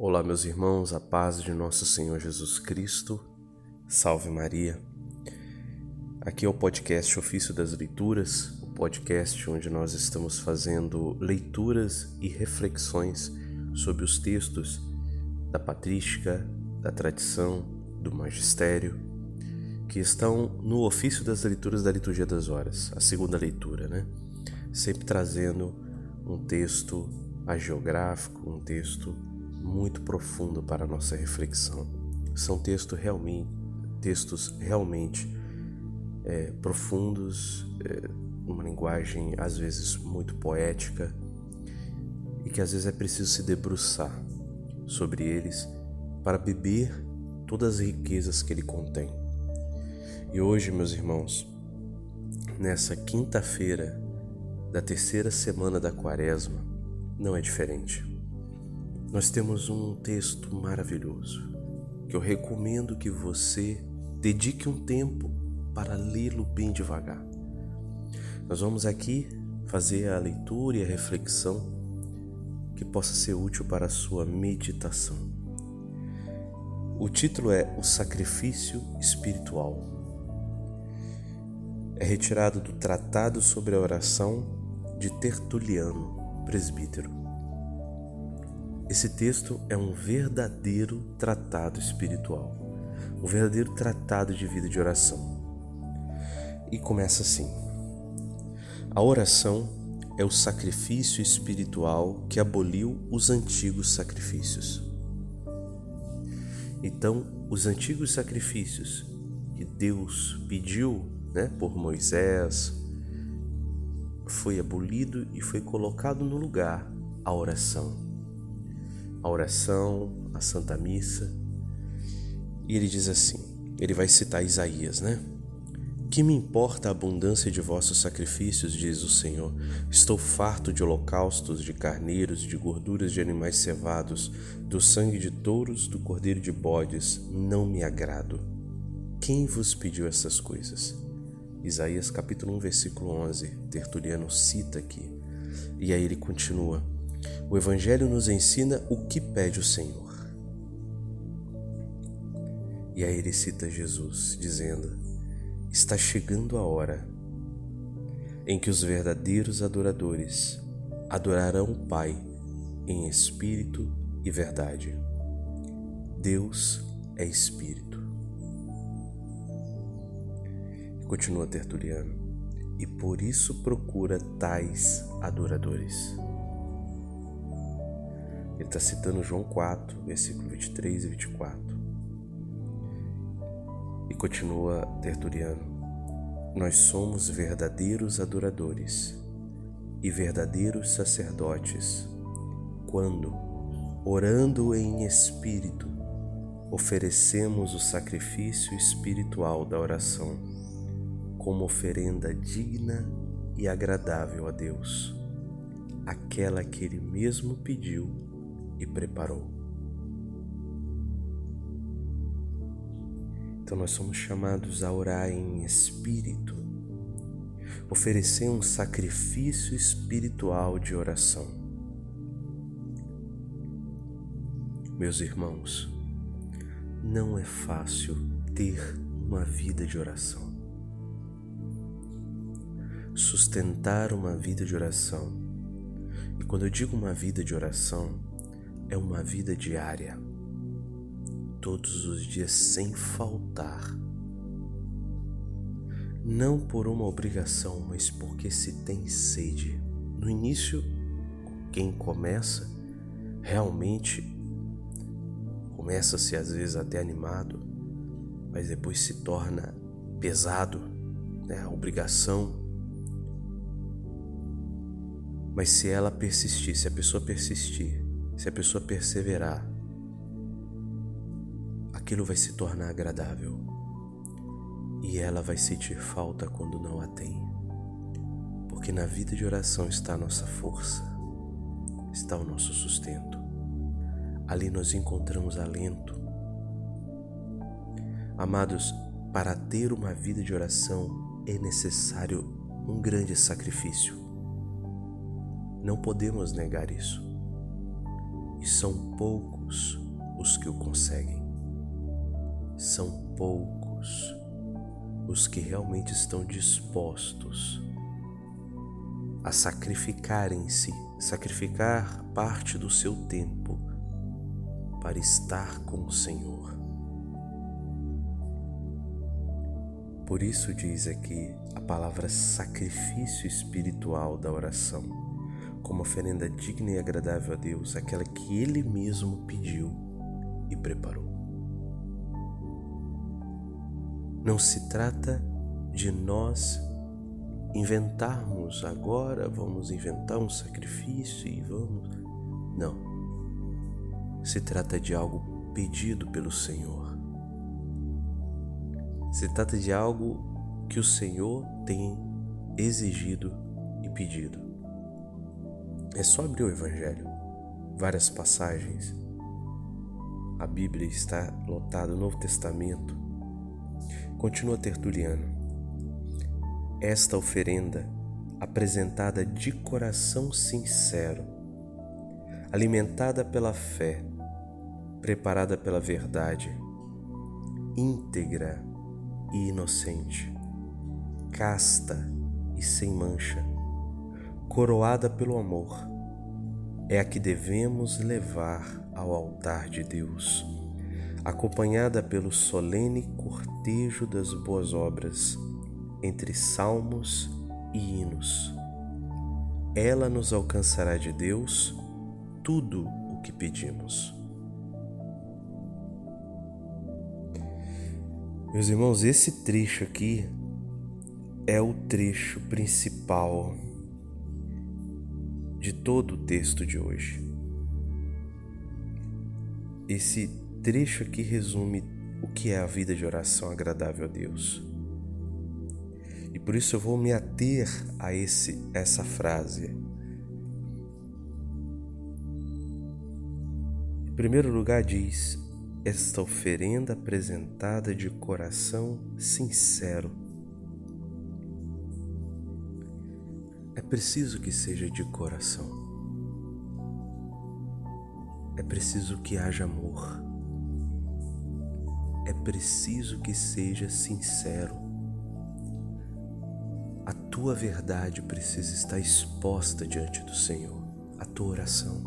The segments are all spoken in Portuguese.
Olá, meus irmãos, a paz de nosso Senhor Jesus Cristo. Salve Maria. Aqui é o podcast Ofício das Leituras, o podcast onde nós estamos fazendo leituras e reflexões sobre os textos da patrística, da tradição, do magistério, que estão no ofício das leituras da liturgia das horas, a segunda leitura, né? Sempre trazendo um texto agiográfico, um texto muito profundo para a nossa reflexão. São textos realmente, textos realmente é, profundos, é, uma linguagem às vezes muito poética e que às vezes é preciso se debruçar sobre eles para beber todas as riquezas que ele contém. E hoje, meus irmãos, nessa quinta-feira da terceira semana da Quaresma, não é diferente. Nós temos um texto maravilhoso que eu recomendo que você dedique um tempo para lê-lo bem devagar. Nós vamos aqui fazer a leitura e a reflexão que possa ser útil para a sua meditação. O título é O Sacrifício Espiritual. É retirado do Tratado sobre a Oração de Tertuliano, presbítero. Esse texto é um verdadeiro tratado espiritual, um verdadeiro tratado de vida de oração. E começa assim: A oração é o sacrifício espiritual que aboliu os antigos sacrifícios. Então, os antigos sacrifícios que Deus pediu né, por Moisés foi abolido e foi colocado no lugar a oração. A oração, a Santa Missa. E ele diz assim: ele vai citar Isaías, né? Que me importa a abundância de vossos sacrifícios, diz o Senhor. Estou farto de holocaustos, de carneiros, de gorduras de animais cevados, do sangue de touros, do cordeiro de bodes. Não me agrado. Quem vos pediu essas coisas? Isaías capítulo 1, versículo 11. Tertuliano cita aqui. E aí ele continua: O Evangelho nos ensina o que pede o Senhor. E aí ele cita Jesus, dizendo: está chegando a hora em que os verdadeiros adoradores adorarão o Pai em espírito e verdade. Deus é espírito. Continua Tertuliano, e por isso procura tais adoradores. Está citando João 4, versículo 23 e 24. E continua Tertuliano: Nós somos verdadeiros adoradores e verdadeiros sacerdotes quando, orando em espírito, oferecemos o sacrifício espiritual da oração como oferenda digna e agradável a Deus, aquela que Ele mesmo pediu e preparou. Então nós somos chamados a orar em espírito, oferecer um sacrifício espiritual de oração. Meus irmãos, não é fácil ter uma vida de oração. Sustentar uma vida de oração. E quando eu digo uma vida de oração, é uma vida diária todos os dias sem faltar. Não por uma obrigação, mas porque se tem sede. No início, quem começa realmente começa-se às vezes até animado, mas depois se torna pesado, né? a obrigação. Mas se ela persistir, se a pessoa persistir, se a pessoa perseverar, aquilo vai se tornar agradável e ela vai sentir falta quando não a tem. Porque na vida de oração está a nossa força, está o nosso sustento. Ali nós encontramos alento. Amados, para ter uma vida de oração é necessário um grande sacrifício. Não podemos negar isso. E são poucos os que o conseguem. São poucos os que realmente estão dispostos a sacrificarem-se, sacrificar parte do seu tempo para estar com o Senhor. Por isso diz aqui a palavra sacrifício espiritual da oração, como oferenda digna e agradável a Deus, aquela que Ele mesmo pediu e preparou. Não se trata de nós inventarmos agora, vamos inventar um sacrifício e vamos. Não. Se trata de algo pedido pelo Senhor. Se trata de algo que o Senhor tem exigido e pedido. É só abrir o Evangelho, várias passagens. A Bíblia está lotada, o Novo Testamento. Continua Tertuliano esta oferenda, apresentada de coração sincero, alimentada pela fé, preparada pela verdade, íntegra e inocente, casta e sem mancha, coroada pelo amor, é a que devemos levar ao altar de Deus, acompanhada pelo solene cortejo das boas obras entre salmos e hinos. Ela nos alcançará de Deus tudo o que pedimos. Meus irmãos, esse trecho aqui é o trecho principal de todo o texto de hoje. Esse trecho aqui resume o que é a vida de oração agradável a Deus. E por isso eu vou me ater a esse essa frase. Em primeiro lugar diz: esta oferenda apresentada de coração sincero. É preciso que seja de coração. É preciso que haja amor. É preciso que seja sincero tua verdade precisa estar exposta diante do Senhor, a tua oração.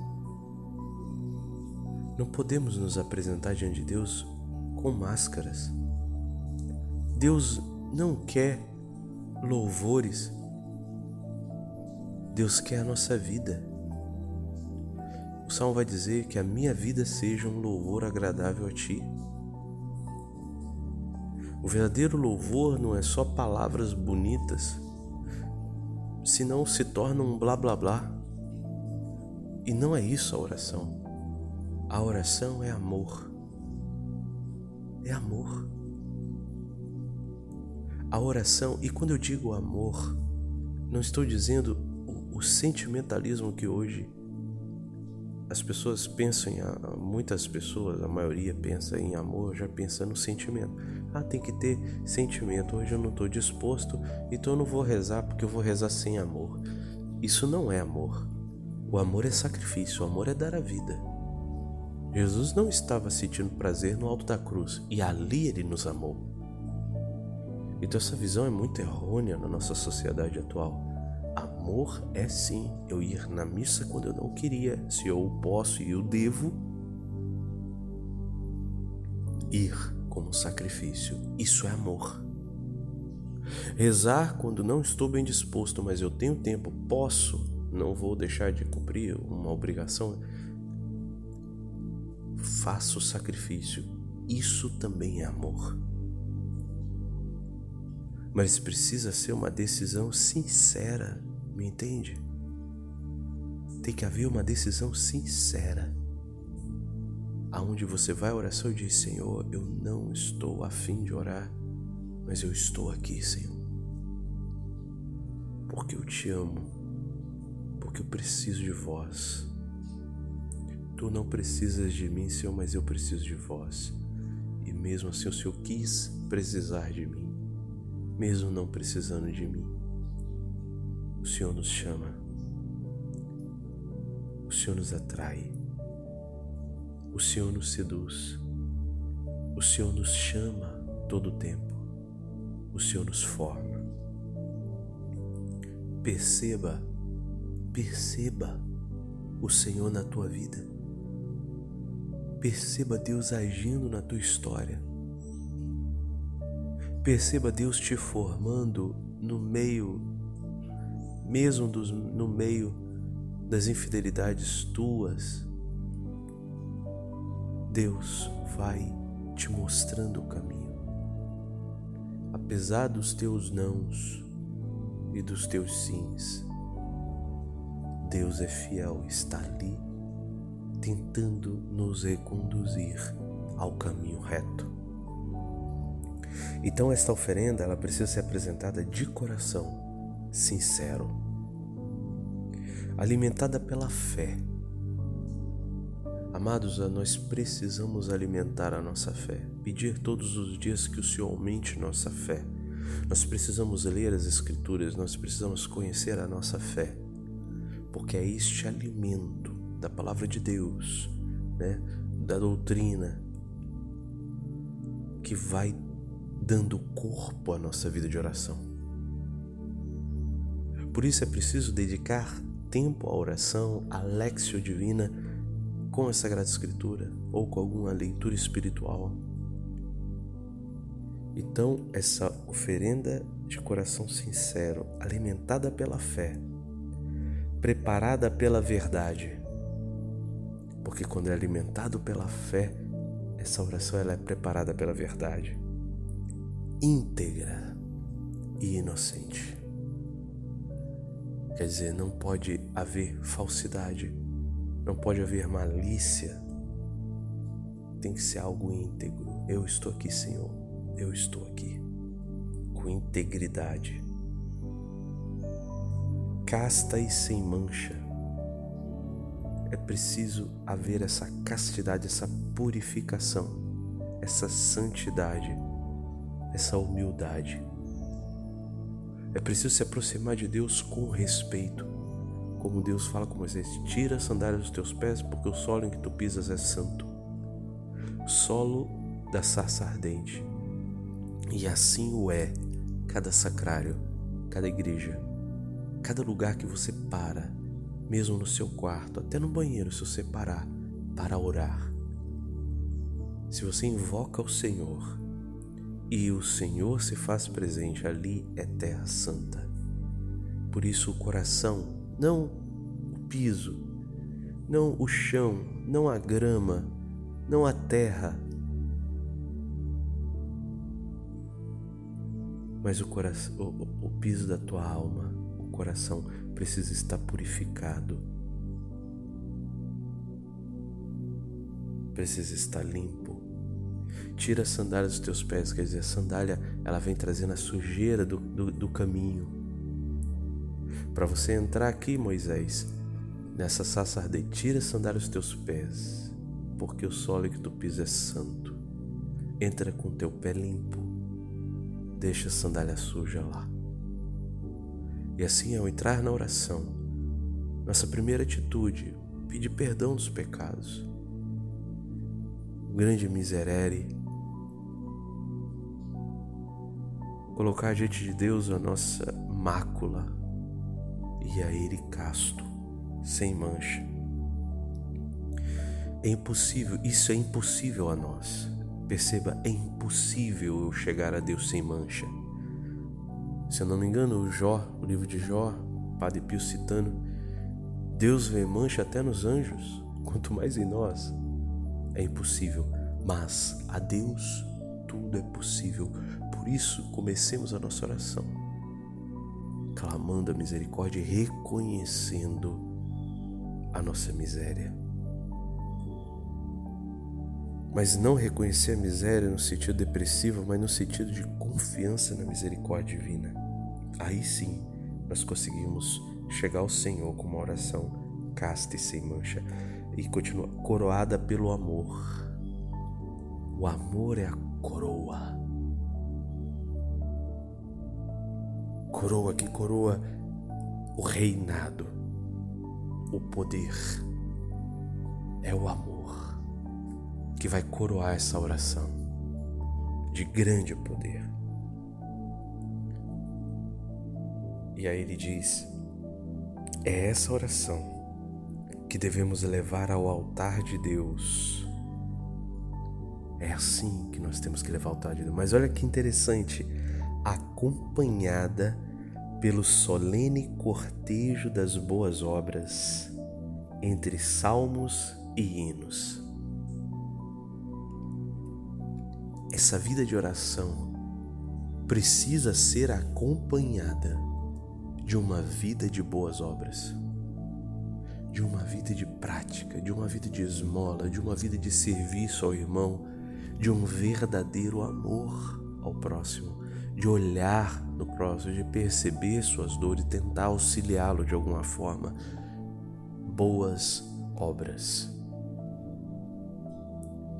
Não podemos nos apresentar diante de Deus com máscaras. Deus não quer louvores, Deus quer a nossa vida. O salmo vai dizer que a minha vida seja um louvor agradável a Ti. O verdadeiro louvor não é só palavras bonitas, senão se torna um blá blá blá. E não é isso a oração. A oração é amor. É amor. A oração, e quando eu digo amor, não estou dizendo o, sentimentalismo que hoje as pessoas pensam, em, muitas pessoas, a maioria pensa em amor, já pensa no sentimento. Ah, tem que ter sentimento. Hoje eu não estou disposto, então eu não vou rezar porque eu vou rezar sem amor. Isso não é amor. O amor é sacrifício, o amor é dar a vida. Jesus não estava sentindo prazer no alto da cruz e ali ele nos amou. Então essa visão é muito errônea na nossa sociedade atual. Amor é sim eu ir na missa quando eu não queria, se eu posso e eu devo ir como sacrifício. Isso é amor. Rezar quando não estou bem disposto, mas eu tenho tempo, posso, não vou deixar de cumprir uma obrigação. Faço sacrifício. Isso também é amor. Mas precisa ser uma decisão sincera, me entende? Tem que haver uma decisão sincera aonde você vai à oração e diz: Senhor, eu não estou afim de orar, mas eu estou aqui, Senhor, porque eu te amo, porque eu preciso de vós. Tu não precisas de mim, Senhor, mas eu preciso de vós. E mesmo assim, o Senhor quis precisar de mim, mesmo não precisando de mim. O Senhor nos chama, o Senhor nos atrai o Senhor nos seduz, o Senhor nos chama todo o tempo, o Senhor nos forma. Perceba, perceba o Senhor na tua vida. Perceba Deus agindo na tua história. Perceba Deus te formando no meio, mesmo dos, no meio das infidelidades tuas. Deus vai te mostrando o caminho. Apesar dos teus nãos e dos teus sims, Deus é fiel, está ali tentando nos reconduzir ao caminho reto. Então esta oferenda ela precisa ser apresentada de coração sincero, alimentada pela fé. Amados, nós precisamos alimentar a nossa fé, pedir todos os dias que o Senhor aumente nossa fé. Nós precisamos ler as Escrituras, nós precisamos conhecer a nossa fé, porque é este alimento da palavra de Deus, né, da doutrina, que vai dando corpo à nossa vida de oração. Por isso é preciso dedicar tempo à oração, à lexio divina, com a Sagrada Escritura ou com alguma leitura espiritual. Então, essa oferenda de coração sincero, alimentada pela fé, preparada pela verdade, porque quando é alimentado pela fé, essa oração ela é preparada pela verdade, íntegra e inocente. Quer dizer, não pode haver falsidade, não pode haver malícia, tem que ser algo íntegro. Eu estou aqui, Senhor, eu estou aqui, com integridade, casta e sem mancha é preciso haver essa castidade, essa purificação, essa santidade, essa humildade. É preciso se aproximar de Deus com respeito, como Deus fala com Moisés: tira a sandália dos teus pés, porque o solo em que tu pisas é santo. Solo da sarça ardente. E assim o é cada sacrário, cada igreja, cada lugar que você para mesmo no seu quarto, até no banheiro, se você parar para orar. Se você invoca o Senhor e o Senhor se faz presente, ali é terra santa. Por isso o coração, não o piso, não o chão, não a grama, não a terra, mas o, coração, o, o piso da tua alma, o coração precisa estar purificado, precisa estar limpo. Tira a sandália dos teus pés, quer dizer, a sandália ela vem trazendo a sujeira do, do, do caminho. Para você entrar aqui, Moisés, nessa ardente, tira a sandália dos teus pés, porque o solo que tu pisa é santo. Entra com teu pé limpo, deixa a sandália suja lá. E assim, ao entrar na oração, nossa primeira atitude, pedir perdão dos pecados. Grande miserere, colocar diante de Deus a nossa mácula e a Ele casto, sem mancha. É impossível, isso é impossível a nós. Perceba, é impossível eu chegar a Deus sem mancha. Se eu não me engano, o Jó, o livro de Jó, Padre Pio citando, Deus vê mancha até nos anjos, quanto mais em nós. É impossível, mas a Deus tudo é possível. Por isso, comecemos a nossa oração, clamando a misericórdia e reconhecendo a nossa miséria. Mas não reconhecer a miséria no sentido depressivo, mas no sentido de confiança na misericórdia divina aí sim nós conseguimos chegar ao Senhor com uma oração casta e sem mancha e continua coroada pelo amor. O amor é a coroa. Coroa que coroa o reinado, o poder. É o amor. que vai coroar essa oração de grande poder. E aí ele diz: é essa oração que devemos levar ao altar de Deus. É assim que nós temos que levar ao altar de Deus. Mas olha que interessante, acompanhada pelo solene cortejo das boas obras, entre salmos e hinos. Essa vida de oração precisa ser acompanhada de uma vida de boas obras, de uma vida de prática, de uma vida de esmola, de uma vida de serviço ao irmão, de um verdadeiro amor ao próximo de olhar no próximo, de perceber suas dores, tentar auxiliá-lo de alguma forma. Boas obras.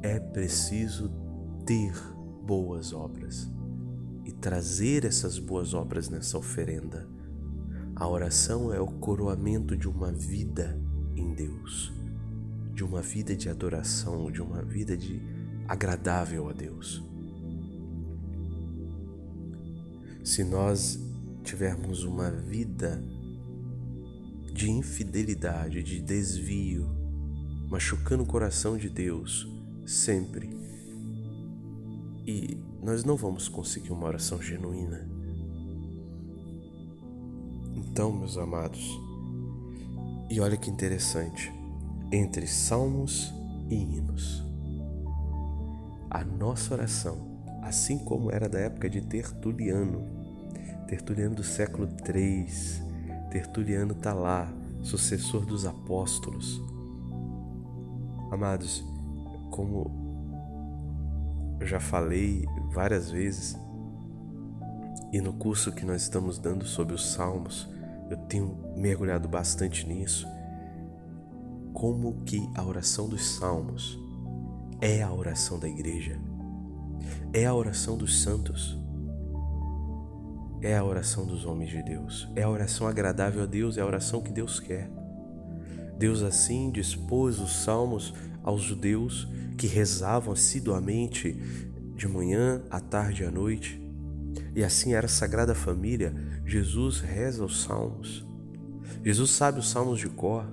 É preciso ter boas obras e trazer essas boas obras nessa oferenda. A oração é o coroamento de uma vida em Deus, de uma vida de adoração, de uma vida de agradável a Deus. se nós tivermos uma vida de infidelidade, de desvio, machucando o coração de Deus sempre, e nós não vamos conseguir uma oração genuína. Então, meus amados, e olha que interessante, entre salmos e hinos, a nossa oração assim como era da época de Tertuliano. Tertuliano do século III. Tertuliano está lá, sucessor dos apóstolos. Amados, como eu já falei várias vezes, e no curso que nós estamos dando sobre os Salmos, eu tenho mergulhado bastante nisso. Como que a oração dos Salmos é a oração da igreja é a oração dos santos. É a oração dos homens de Deus. É a oração agradável a Deus, é a oração que Deus quer. Deus assim dispôs os salmos aos judeus que rezavam assiduamente de manhã, à tarde e à noite. E assim era a Sagrada Família. Jesus reza os salmos. Jesus sabe os salmos de cor.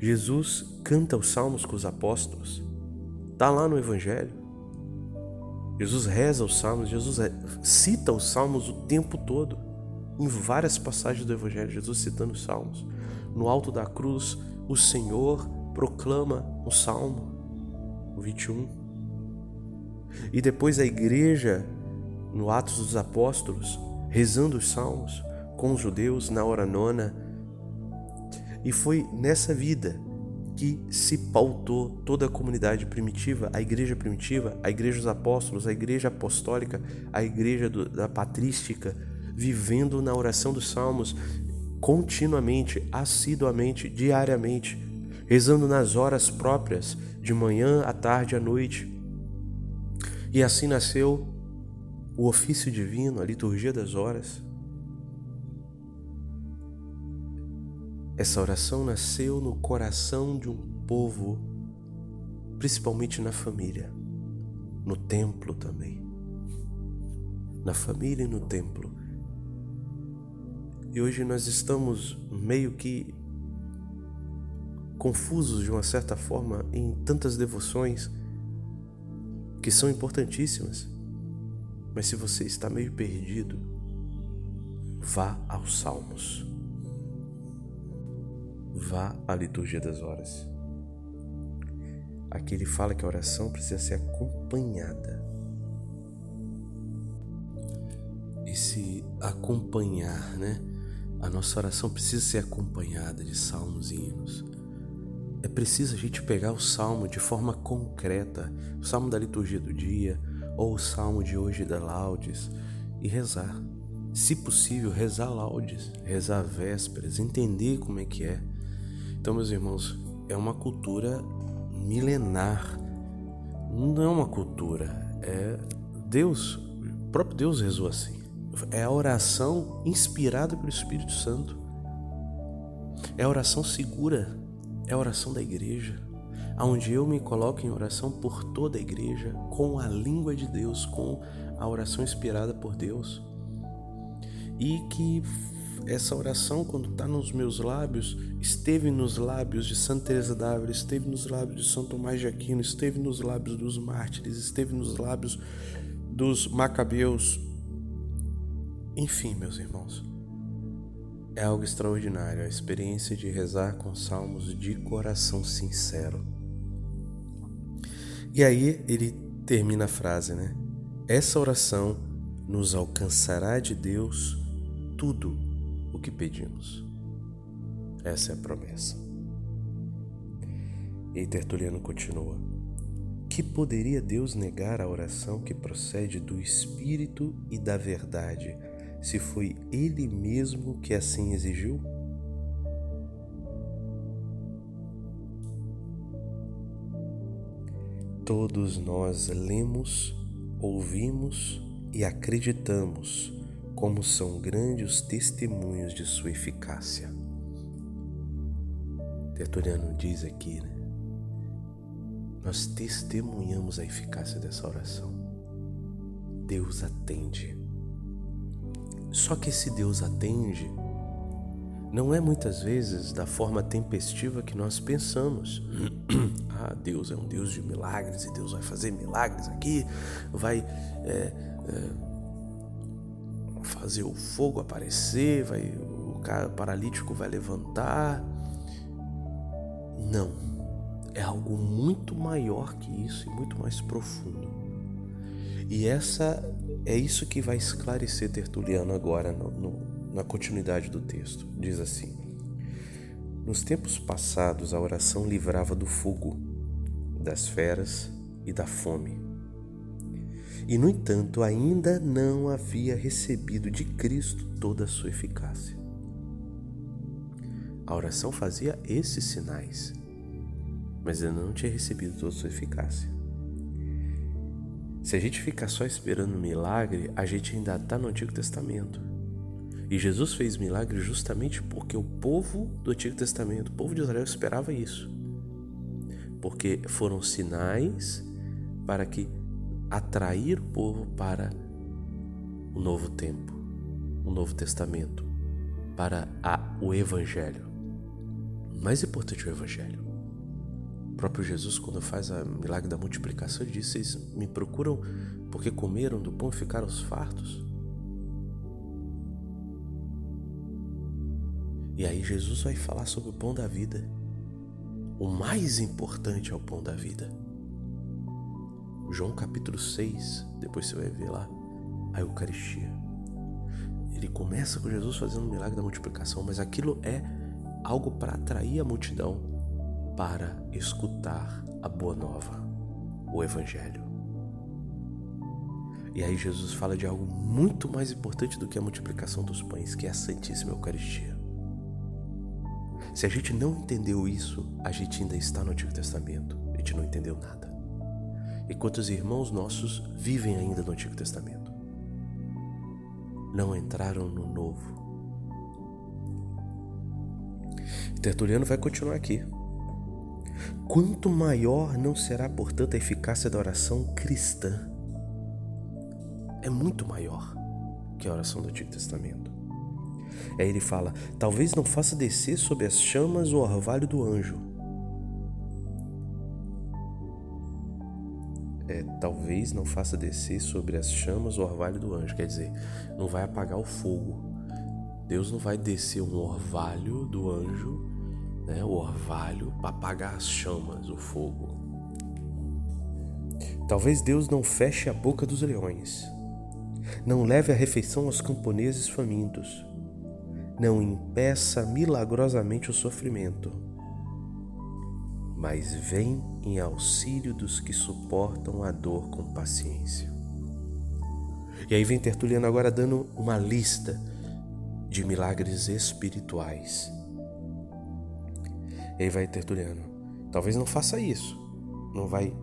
Jesus canta os salmos com os apóstolos. Está lá no Evangelho. Jesus reza os salmos, Jesus cita os salmos o tempo todo. Em várias passagens do Evangelho, Jesus citando os salmos. No alto da cruz, o Senhor proclama o salmo, o 21. E depois a igreja, no Atos dos Apóstolos, rezando os salmos com os judeus na hora nona. E foi nessa vida que se pautou toda a comunidade primitiva, a igreja primitiva, a igreja dos apóstolos, a igreja apostólica, a igreja do, da patrística, vivendo na oração dos salmos continuamente, assiduamente, diariamente, rezando nas horas próprias, de manhã, à tarde, à noite. E assim nasceu o ofício divino, a liturgia das horas. Essa oração nasceu no coração de um povo, principalmente na família, no templo também. Na família e no templo. E hoje nós estamos meio que confusos de uma certa forma em tantas devoções que são importantíssimas. Mas se você está meio perdido, vá aos Salmos vá à liturgia das horas. Aqui ele fala que a oração precisa ser acompanhada. Esse acompanhar, né? A nossa oração precisa ser acompanhada de salmos e hinos. É preciso a gente pegar o salmo de forma concreta, o salmo da liturgia do dia, ou o salmo de hoje da laudes, e rezar. Se possível, rezar laudes, rezar vésperas, entender como é que é então, meus irmãos, é uma cultura milenar. Não é uma cultura, é Deus, o próprio Deus rezou assim. É a oração inspirada pelo Espírito Santo. É a oração segura, é a oração da igreja. Onde eu me coloco em oração por toda a igreja, com a língua de Deus, com a oração inspirada por Deus. E que essa oração, quando está nos meus lábios, esteve nos lábios de Santa Teresa d'Ávila, esteve nos lábios de São Tomás de Aquino, esteve nos lábios dos mártires, esteve nos lábios dos macabeus. Enfim, meus irmãos, é algo extraordinário a experiência de rezar com salmos de coração sincero. E aí ele termina a frase, né? Essa oração nos alcançará de Deus tudo o que pedimos. Essa é a promessa. E Tertuliano continua: Que poderia Deus negar a oração que procede do Espírito e da verdade, se foi Ele mesmo que assim exigiu? Todos nós lemos, ouvimos e acreditamos como são grandes os testemunhos de sua eficácia. Tertuliano diz aqui, né? Nós testemunhamos a eficácia dessa oração. Deus atende. Só que esse Deus atende não é muitas vezes da forma tempestiva que nós pensamos. ah, Deus é um Deus de milagres e Deus vai fazer milagres aqui, vai é, é, fazer o fogo aparecer, vai, o cara paralítico vai levantar. Não. É algo muito maior que isso e muito mais profundo. E essa é isso que vai esclarecer Tertuliano agora no, no, na continuidade do texto. Diz assim: Nos tempos passados a oração livrava do fogo, das feras e da fome e, no entanto, ainda não havia recebido de Cristo toda a sua eficácia. A oração fazia esses sinais, mas ainda não tinha recebido toda a sua eficácia. Se a gente ficar só esperando milagre, a gente ainda está no Antigo Testamento. E Jesus fez milagre justamente porque o povo do Antigo Testamento, o povo de Israel, esperava isso. Porque foram sinais para que atrair o povo para o novo tempo, o novo testamento, para a, o evangelho. Mais importante é o evangelho. O próprio Jesus, quando faz o milagre da multiplicação, diz: Vocês me procuram porque comeram do pão e ficaram os fartos. E aí Jesus vai falar sobre o pão da vida. O mais importante é o pão da vida. João capítulo 6, depois você vai ver lá, a Eucaristia. Ele começa com Jesus fazendo o milagre da multiplicação, mas aquilo é algo para atrair a multidão para escutar a boa nova, o Evangelho. E aí Jesus fala de algo muito mais importante do que a multiplicação dos pães, que é a Santíssima Eucaristia. Se a gente não entendeu isso, a gente ainda está no Antigo Testamento, a gente não entendeu nada e quantos irmãos nossos vivem ainda no Antigo Testamento. Não entraram no Novo. Tertuliano vai continuar aqui. Quanto maior não será, portanto, a eficácia da oração cristã? É muito maior que a oração do Antigo Testamento. Aí ele fala: talvez não faça descer sob as chamas o orvalho do anjo, é, talvez não faça descer sobre as chamas o orvalho do anjo, quer dizer, não vai apagar o fogo. Deus não vai descer um orvalho do anjo, né, o orvalho, para apagar as chamas, o fogo. Talvez Deus não feche a boca dos leões, não leve a refeição aos camponeses famintos, não impeça milagrosamente o sofrimento mas vem em auxílio dos que suportam a dor com paciência. E aí vem Tertuliano agora dando uma lista de milagres espirituais. E aí vai Tertuliano, talvez não faça isso, não vai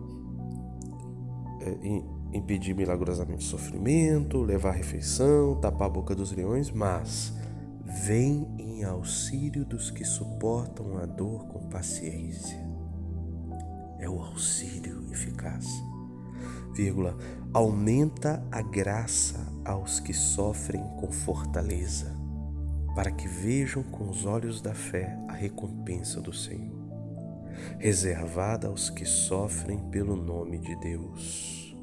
é, impedir milagrosamente o sofrimento, levar a refeição, tapar a boca dos leões, mas vem em auxílio dos que suportam a dor com paciência. é o auxílio eficaz. Vírgula, aumenta a graça aos que sofrem com fortaleza, para que vejam com os olhos da fé a recompensa do Senhor, reservada aos que sofrem pelo nome de Deus.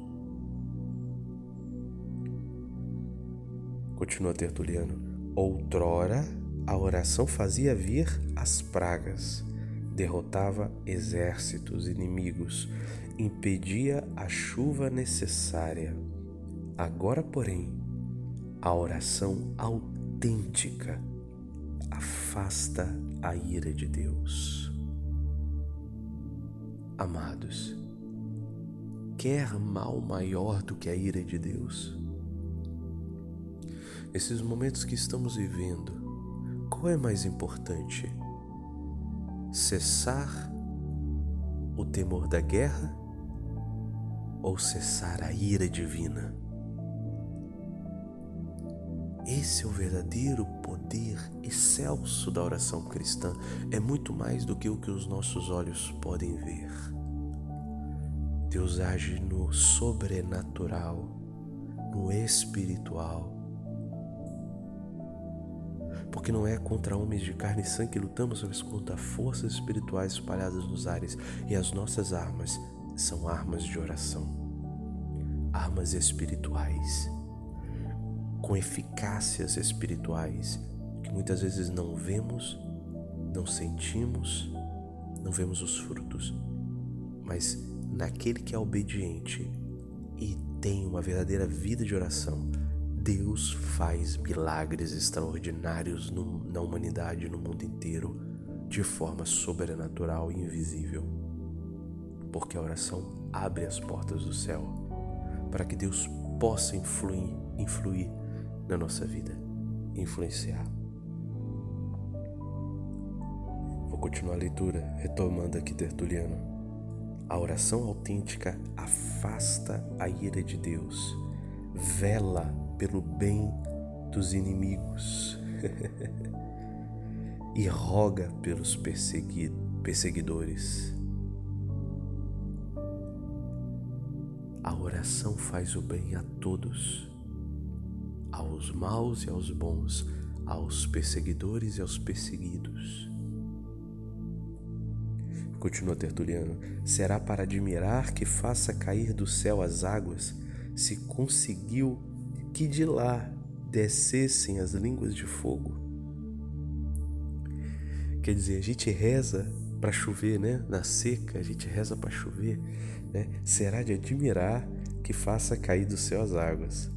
Continua Tertuliano. Outrora, a oração fazia vir as pragas, derrotava exércitos inimigos, impedia a chuva necessária. Agora, porém, a oração autêntica afasta a ira de Deus. Amados, quer mal maior do que a ira de Deus? Nesses momentos que estamos vivendo, qual é mais importante? Cessar o temor da guerra ou cessar a ira divina? Esse é o verdadeiro poder excelso da oração cristã. É muito mais do que o que os nossos olhos podem ver. Deus age no sobrenatural, no espiritual porque não é contra homens de carne e sangue que lutamos, mas contra forças espirituais espalhadas nos ares, e as nossas armas são armas de oração, armas espirituais, com eficácias espirituais que muitas vezes não vemos, não sentimos, não vemos os frutos, mas naquele que é obediente e tem uma verdadeira vida de oração, Deus faz milagres extraordinários no, na humanidade, no mundo inteiro, de forma sobrenatural e invisível. Porque a oração abre as portas do céu para que Deus possa influir, influir na nossa vida, influenciar. Vou continuar a leitura, retomando aqui Tertuliano. A oração autêntica afasta a ira de Deus, vela pelo bem dos inimigos e roga pelos perseguidores. A oração faz o bem a todos, aos maus e aos bons, aos perseguidores e aos perseguidos. Continua Tertuliano: será para admirar que faça cair do céu as águas, se conseguiu que de lá descessem as línguas de fogo. Quer dizer, a gente reza para chover, né? Na seca, a gente reza para chover, né? Será de admirar que faça cair do céu as águas.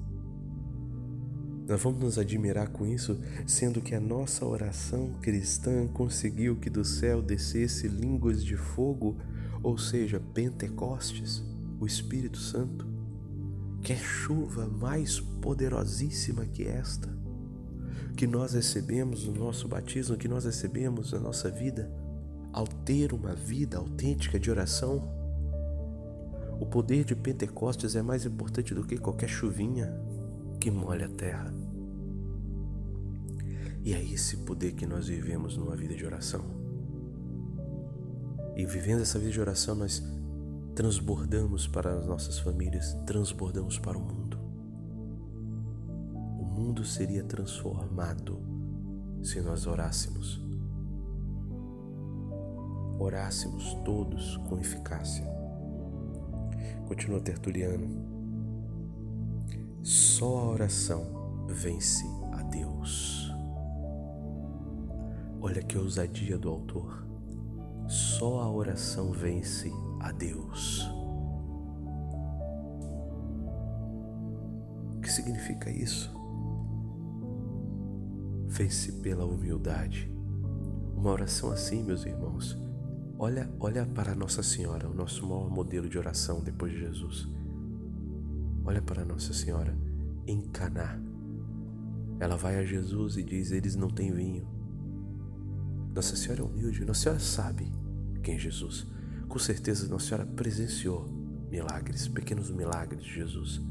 Nós vamos nos admirar com isso, sendo que a nossa oração cristã conseguiu que do céu descesse línguas de fogo, ou seja, Pentecostes, o Espírito Santo. Quer chuva mais poderosíssima que esta, que nós recebemos no nosso batismo, que nós recebemos na nossa vida, ao ter uma vida autêntica de oração? O poder de Pentecostes é mais importante do que qualquer chuvinha que molha a terra. E é esse poder que nós vivemos numa vida de oração. E vivendo essa vida de oração, nós transbordamos para as nossas famílias, transbordamos para o mundo. O mundo seria transformado se nós orássemos. Orássemos todos com eficácia. Continua Tertuliano. Só a oração vence a Deus. Olha que ousadia do autor. Só a oração vence a Deus. O que significa isso? Fez-se pela humildade. Uma oração assim, meus irmãos. Olha, olha para Nossa Senhora, o nosso maior modelo de oração depois de Jesus. Olha para Nossa Senhora em Caná. Ela vai a Jesus e diz: Eles não têm vinho. Nossa Senhora é humilde. Nossa Senhora sabe quem é Jesus. Com certeza Nossa Senhora presenciou milagres, pequenos milagres de Jesus.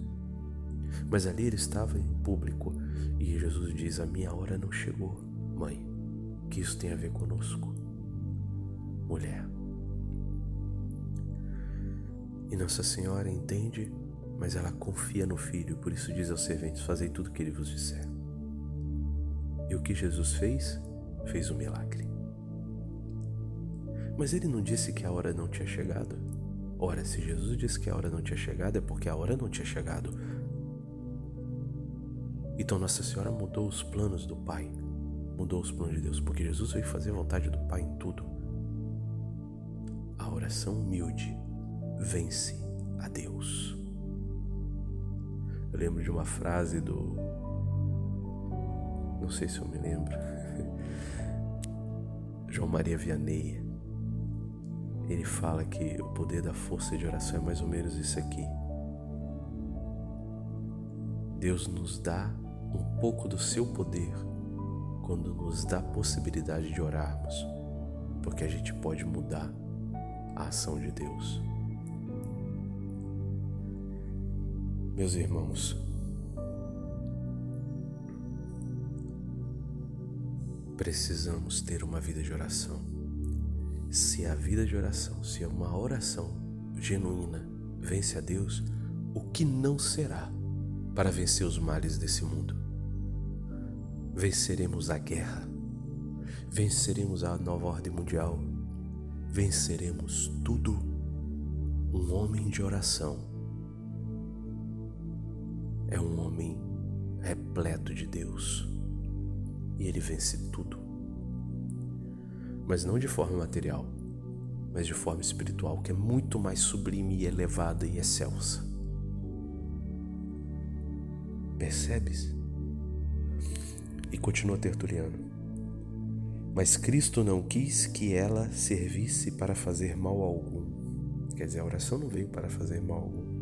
Mas ali ele estava em público e Jesus diz: A minha hora não chegou, mãe. Que isso tem a ver conosco, mulher. E Nossa Senhora entende, mas ela confia no Filho, por isso diz aos serventes: Fazei tudo o que ele vos disser. E o que Jesus fez? Fez um milagre. Mas ele não disse que a hora não tinha chegado? Ora, se Jesus disse que a hora não tinha chegado, é porque a hora não tinha chegado. Então Nossa Senhora mudou os planos do Pai, mudou os planos de Deus, porque Jesus veio fazer a vontade do Pai em tudo. A oração humilde vence a Deus. Eu lembro de uma frase do. Não sei se eu me lembro. João Maria Vianney. Ele fala que o poder da força de oração é mais ou menos isso aqui. Deus nos dá um pouco do seu poder quando nos dá a possibilidade de orarmos, porque a gente pode mudar a ação de Deus. Meus irmãos, precisamos ter uma vida de oração. Se a vida de oração, se é uma oração genuína vence a Deus, o que não será para vencer os males desse mundo? Venceremos a guerra, venceremos a nova ordem mundial, venceremos tudo. Um homem de oração é um homem repleto de Deus e ele vence tudo. Mas não de forma material, mas de forma espiritual, que é muito mais sublime e elevada e excelsa. Percebes? E continua Tertuliano. Mas Cristo não quis que ela servisse para fazer mal algum. Quer dizer, a oração não veio para fazer mal algum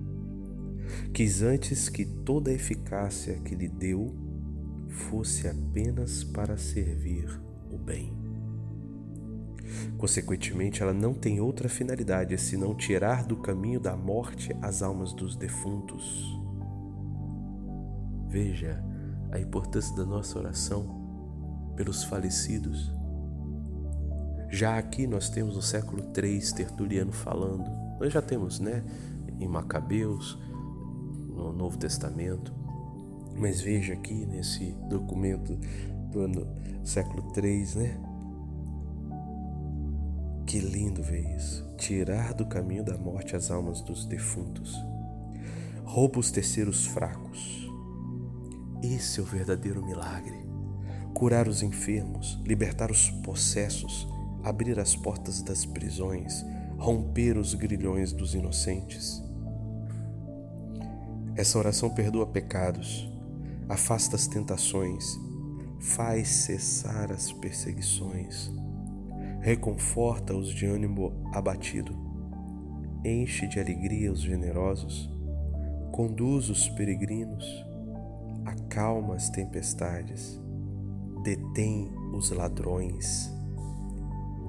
Quis antes que toda a eficácia que lhe deu fosse apenas para servir o bem. Consequentemente, ela não tem outra finalidade senão tirar do caminho da morte as almas dos defuntos. Veja a importância da nossa oração pelos falecidos. Já aqui nós temos no século III Tertuliano falando, nós já temos, né, em Macabeus, no Novo Testamento. Mas veja aqui nesse documento do ano, século 3, né? Que lindo ver isso. Tirar do caminho da morte as almas dos defuntos. Rouba os fracos. Esse é o verdadeiro milagre. Curar os enfermos, libertar os possessos, abrir as portas das prisões, romper os grilhões dos inocentes essa oração perdoa pecados, afasta as tentações, faz cessar as perseguições, reconforta os de ânimo abatido, enche de alegria os generosos, conduz os peregrinos, acalma as tempestades, detém os ladrões,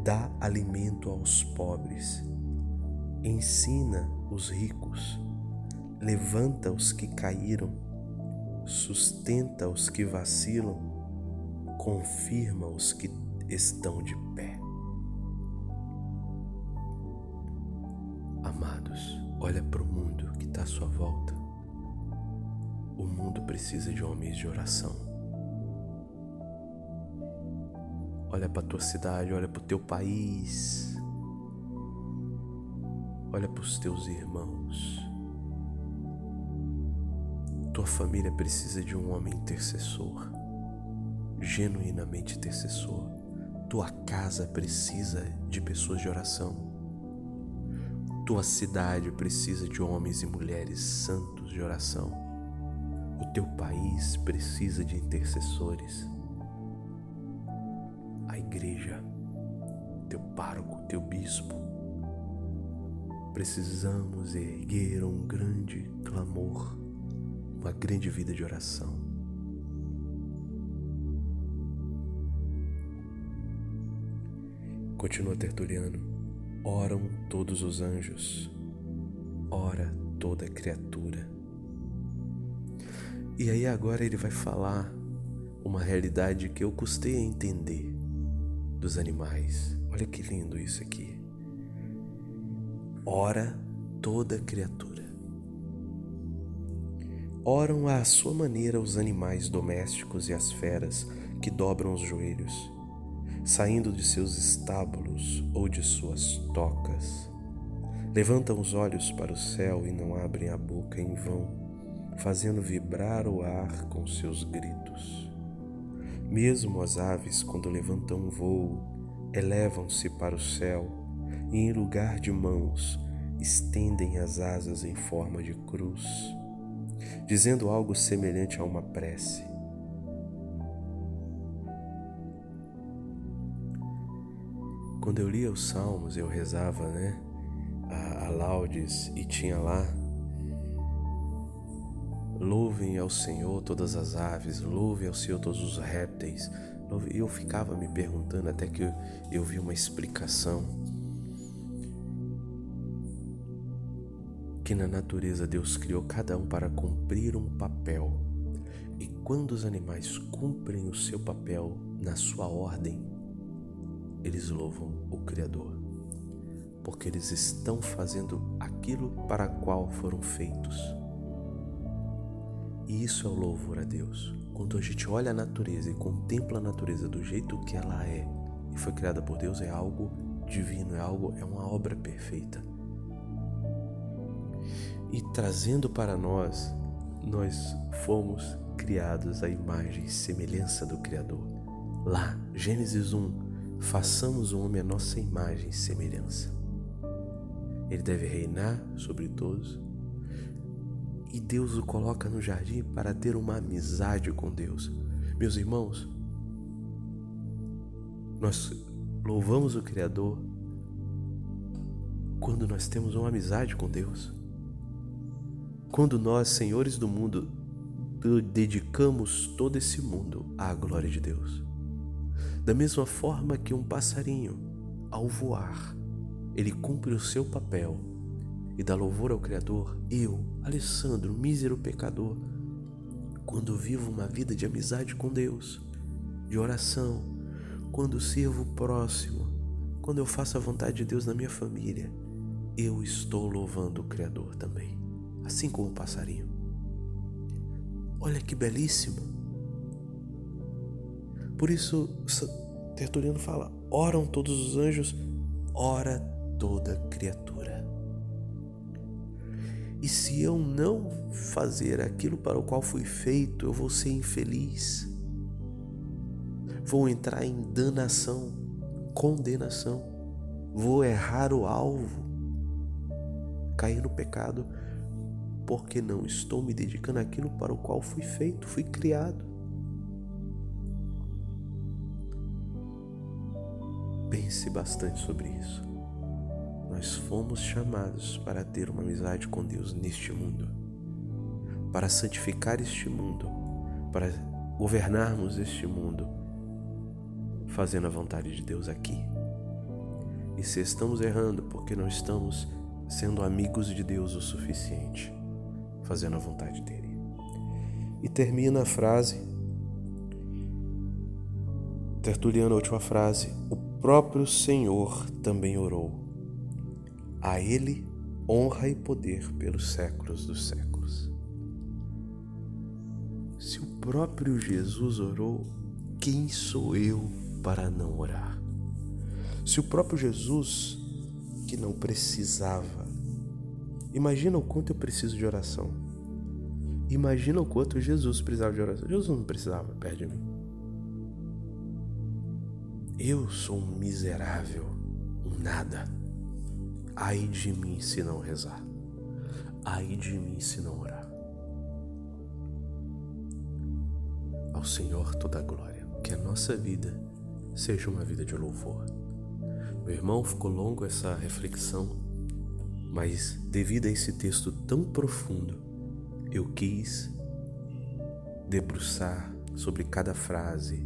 dá alimento aos pobres, ensina os ricos levanta os que caíram, sustenta os que vacilam, confirma os que estão de olha para o mundo que está à sua volta. O mundo precisa de homens de oração. Olha para a tua cidade, olha para o teu país. Olha para os teus irmãos. Tua família precisa de um homem intercessor, genuinamente intercessor. Tua casa precisa de pessoas de oração. Tua cidade precisa de homens e mulheres santos de oração. O teu país precisa de intercessores. A igreja, teu pároco, teu bispo. Precisamos erguer um grande clamor uma grande vida de oração. Continua Tertuliano: oram todos os anjos, ora toda criatura. E aí agora ele vai falar uma realidade que eu custei a entender dos animais. Olha que lindo isso aqui. Ora toda criatura. Oram à sua maneira os animais domésticos e as feras que dobram os joelhos, saindo de seus estábulos ou de suas tocas. Levantam os olhos para o céu e não abrem a boca em vão, fazendo vibrar o ar com seus gritos. Mesmo as aves, quando levantam voo, elevam-se para o céu e, em lugar de mãos, estendem as asas em forma de cruz, dizendo algo semelhante a uma prece. Quando eu lia os salmos, eu rezava, né, a, a laudes e tinha lá Louvem ao Senhor todas as aves, louvem ao Senhor todos os répteis. E eu ficava me perguntando até que eu, eu vi uma explicação que na natureza Deus criou cada um para cumprir um papel. E quando os animais cumprem o seu papel na sua ordem, eles louvam o Criador, porque eles estão fazendo aquilo para qual foram feitos. E isso é o louvor a Deus. Quando a gente olha a natureza e contempla a natureza do jeito que ela é e foi criada por Deus, é algo divino, é algo, é uma obra perfeita. E trazendo para nós, nós fomos criados à imagem e semelhança do Criador. Lá, Gênesis 1, façamos o homem a nossa imagem e semelhança. Ele deve reinar sobre todos e Deus o coloca no jardim para ter uma amizade com Deus. Meus irmãos, nós louvamos o Criador quando nós temos uma amizade com Deus. Quando nós, senhores do mundo, dedicamos todo esse mundo à glória de Deus. Da mesma forma que um passarinho, ao voar, ele cumpre o seu papel e dá louvor ao Criador, eu, Alessandro, mísero pecador, quando vivo uma vida de amizade com Deus, de oração, quando sirvo o próximo, quando eu faço a vontade de Deus na minha família, eu estou louvando o Criador também, assim como o passarinho. Olha que belíssimo! Por isso, Tertuliano fala: oram todos os anjos, ora toda criatura. E se eu não fazer aquilo para o qual fui feito, eu vou ser infeliz. Vou entrar em danação, condenação. Vou errar o alvo, cair no pecado, porque não estou me dedicando àquilo para o qual fui feito, fui criado. Pense bastante sobre isso. Nós fomos chamados para ter uma amizade com Deus neste mundo, para santificar este mundo, para governarmos este mundo, fazendo a vontade de Deus aqui. E se estamos errando porque não estamos sendo amigos de Deus o suficiente, fazendo a vontade dele. E termina a frase, Tertuliano, a última frase: O próprio Senhor também orou a Ele honra e poder pelos séculos dos séculos. Se o próprio Jesus orou, quem sou eu para não orar? Se o próprio Jesus, que não precisava, imagina o quanto eu preciso de oração. Imagina o quanto Jesus precisava de oração. Jesus não precisava perto de mim. Eu sou um miserável, um nada. Ai de mim se não rezar. Ai de mim se não orar. Ao Senhor toda a glória. Que a nossa vida seja uma vida de louvor. Meu irmão, ficou longo essa reflexão, mas devido a esse texto tão profundo, eu quis debruçar sobre cada frase,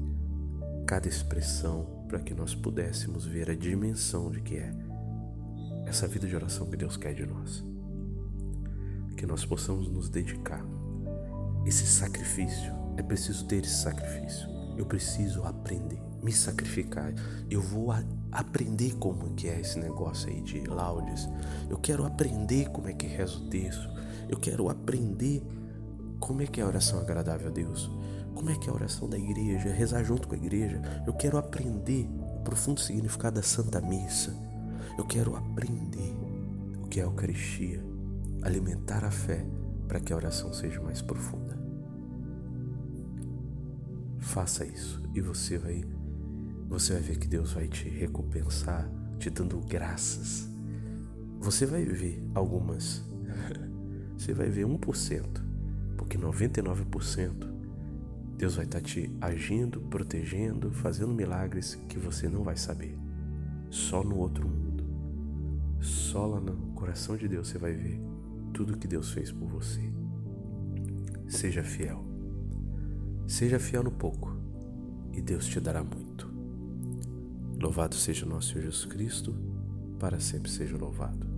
cada expressão, para que nós pudéssemos ver a dimensão de que é essa vida de oração que Deus quer de nós. Que nós possamos nos dedicar. Esse sacrifício, é preciso ter esse sacrifício. Eu preciso aprender, me sacrificar. Eu vou aprender como que é esse negócio aí de laudes. Eu quero aprender como é que reza o texto. Eu quero aprender como é que é a oração agradável a Deus. Como é que é a oração da igreja, rezar junto com a igreja. Eu quero aprender o profundo significado da Santa Missa. Eu quero aprender o que é a Eucaristia, alimentar a fé para que a oração seja mais profunda. Faça isso e você vai você vai ver que Deus vai te recompensar, te dando graças. Você vai ver algumas. Você vai ver 1%, porque 99% Deus vai estar te agindo, protegendo, fazendo milagres que você não vai saber. Só no outro mundo. Só lá no coração de Deus você vai ver tudo que Deus fez por você. Seja fiel. Seja fiel no pouco e Deus te dará muito. Louvado seja o nosso Jesus Cristo, para sempre seja louvado.